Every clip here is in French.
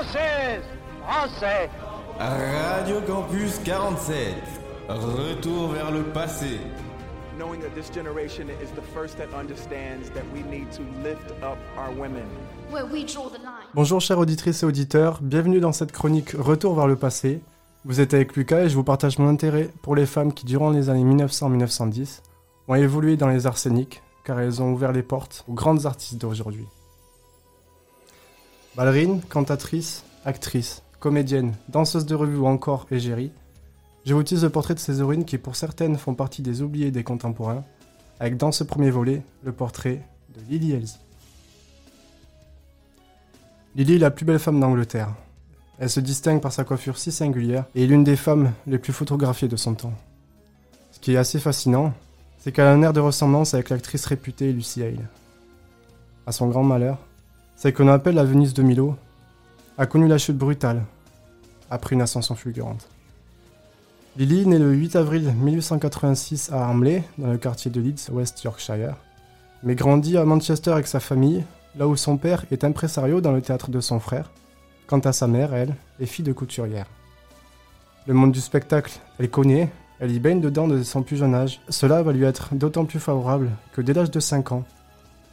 Française Français Radio Campus 47. Retour vers le passé. knowing that this generation is the first that understands that we need to lift up our women. where we draw the line. Bonjour chères auditrices et auditeurs, bienvenue dans cette chronique Retour vers le passé. Vous êtes avec Lucas et je vous partage mon intérêt pour les femmes qui, durant les années 1900-1910, ont évolué dans les arséniques, car elles ont ouvert les portes aux grandes artistes d'aujourd'hui. Ballerines, cantatrices, actrices, comédiennes, danseuses de revue ou encore égérie, j'évoutise le portrait de ces héroïnes qui pour certaines font partie des oubliés des contemporains, avec dans ce premier volet le portrait de Lily Elsie. Lily est la plus belle femme d'Angleterre. Elle se distingue par sa coiffure si singulière et est l'une des femmes les plus photographiées de son temps. Ce qui est assez fascinant, c'est qu'elle a un air de ressemblance avec l'actrice réputée Lucy Hale. À son grand malheur, celle qu'on appelle la Venise de Milo a connu la chute brutale après une ascension fulgurante. Lily naît le 8 avril 1886 à Armley, dans le quartier de Leeds, West Yorkshire, mais grandit à Manchester avec sa famille là où son père est impresario dans le théâtre de son frère, quant à sa mère, elle, est fille de couturière. Le monde du spectacle, elle connaît, elle y baigne dedans de son plus jeune âge. Cela va lui être d'autant plus favorable que dès l'âge de 5 ans,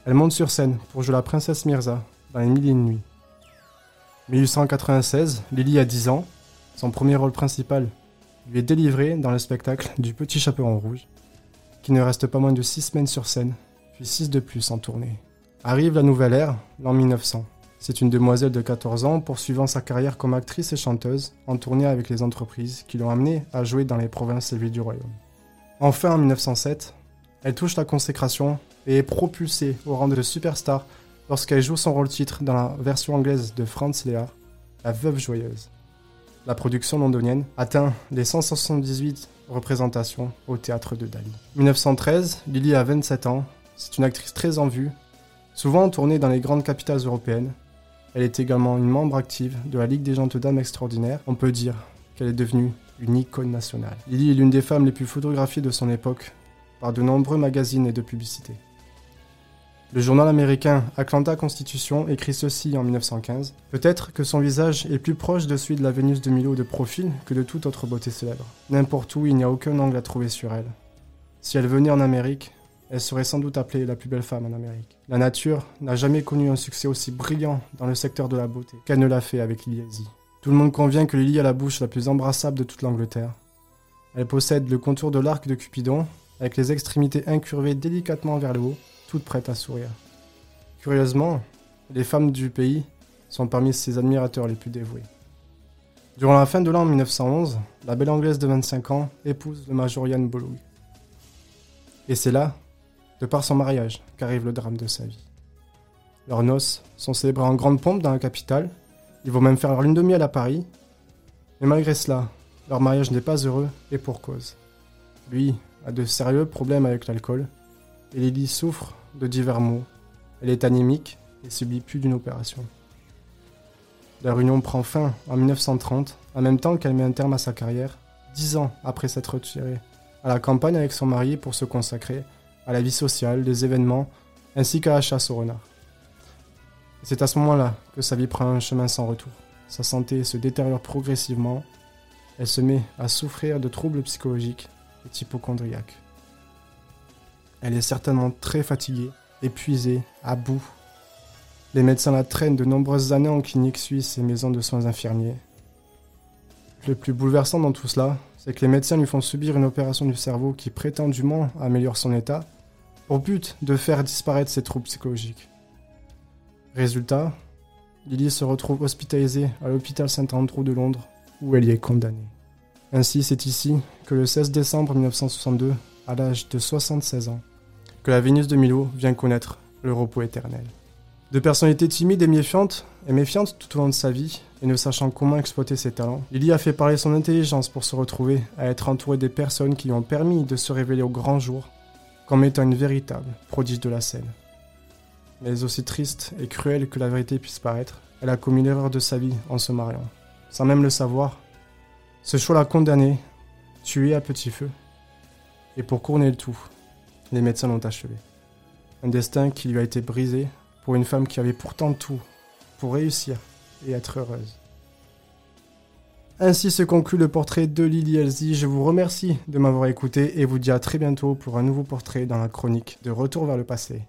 elle monte sur scène pour jouer la princesse Mirza dans Les Mille et une Nuits. 1896, Lily a 10 ans, son premier rôle principal lui est délivré dans le spectacle du Petit Chaperon Rouge, qui ne reste pas moins de 6 semaines sur scène, puis 6 de plus en tournée. Arrive la nouvelle ère, l'an 1900. C'est une demoiselle de 14 ans poursuivant sa carrière comme actrice et chanteuse en tournée avec les entreprises qui l'ont amenée à jouer dans les provinces et villes du royaume. Enfin, en 1907, elle touche la consécration et est propulsée au rang de superstar lorsqu'elle joue son rôle titre dans la version anglaise de Franz Lehár, La Veuve Joyeuse. La production londonienne atteint les 178 représentations au théâtre de Dali. 1913, Lily a 27 ans, c'est une actrice très en vue Souvent tournée dans les grandes capitales européennes, elle est également une membre active de la Ligue des Gentes Dames Extraordinaires. On peut dire qu'elle est devenue une icône nationale. Lily est l'une des femmes les plus photographiées de son époque par de nombreux magazines et de publicités. Le journal américain Atlanta Constitution écrit ceci en 1915. Peut-être que son visage est plus proche de celui de la Vénus de Milo de profil que de toute autre beauté célèbre. N'importe où, il n'y a aucun angle à trouver sur elle. Si elle venait en Amérique, elle serait sans doute appelée la plus belle femme en Amérique. La nature n'a jamais connu un succès aussi brillant dans le secteur de la beauté qu'elle ne l'a fait avec Lily Elsie. Tout le monde convient que Lily a la bouche la plus embrassable de toute l'Angleterre. Elle possède le contour de l'arc de Cupidon, avec les extrémités incurvées délicatement vers le haut, toutes prêtes à sourire. Curieusement, les femmes du pays sont parmi ses admirateurs les plus dévoués. Durant la fin de l'an 1911, la belle anglaise de 25 ans épouse le major Bolloug. Et c'est là de par son mariage qu'arrive le drame de sa vie. Leurs noces sont célébrées en grande pompe dans la capitale, ils vont même faire leur lune de miel à Paris, mais malgré cela, leur mariage n'est pas heureux et pour cause. Lui a de sérieux problèmes avec l'alcool, et Lily souffre de divers maux. Elle est anémique et subit plus d'une opération. Leur union prend fin en 1930, en même temps qu'elle met un terme à sa carrière, dix ans après s'être retirée à la campagne avec son mari pour se consacrer à la vie sociale, des événements, ainsi qu'à la chasse au renard. C'est à ce moment-là que sa vie prend un chemin sans retour. Sa santé se détériore progressivement. Elle se met à souffrir de troubles psychologiques et hypochondriaques. Elle est certainement très fatiguée, épuisée, à bout. Les médecins la traînent de nombreuses années en clinique suisse et maison de soins infirmiers. Le plus bouleversant dans tout cela, c'est que les médecins lui font subir une opération du cerveau qui prétendument améliore son état, pour but de faire disparaître ses troubles psychologiques. Résultat, Lily se retrouve hospitalisée à l'hôpital Saint-Andrew de Londres, où elle y est condamnée. Ainsi, c'est ici que le 16 décembre 1962, à l'âge de 76 ans, que la Vénus de Milo vient connaître le repos éternel. De personnalité timide et méfiante, et méfiante tout au long de sa vie, et ne sachant comment exploiter ses talents, Lily a fait parler son intelligence pour se retrouver à être entourée des personnes qui lui ont permis de se révéler au grand jour comme étant une véritable prodige de la scène. Mais aussi triste et cruelle que la vérité puisse paraître, elle a commis l'erreur de sa vie en se mariant. Sans même le savoir, ce choix l'a condamnée, tuée à petit feu. Et pour couronner le tout, les médecins l'ont achevé. Un destin qui lui a été brisé pour une femme qui avait pourtant tout pour réussir et être heureuse. Ainsi se conclut le portrait de Lily Elsie. Je vous remercie de m'avoir écouté et vous dis à très bientôt pour un nouveau portrait dans la chronique de Retour vers le passé.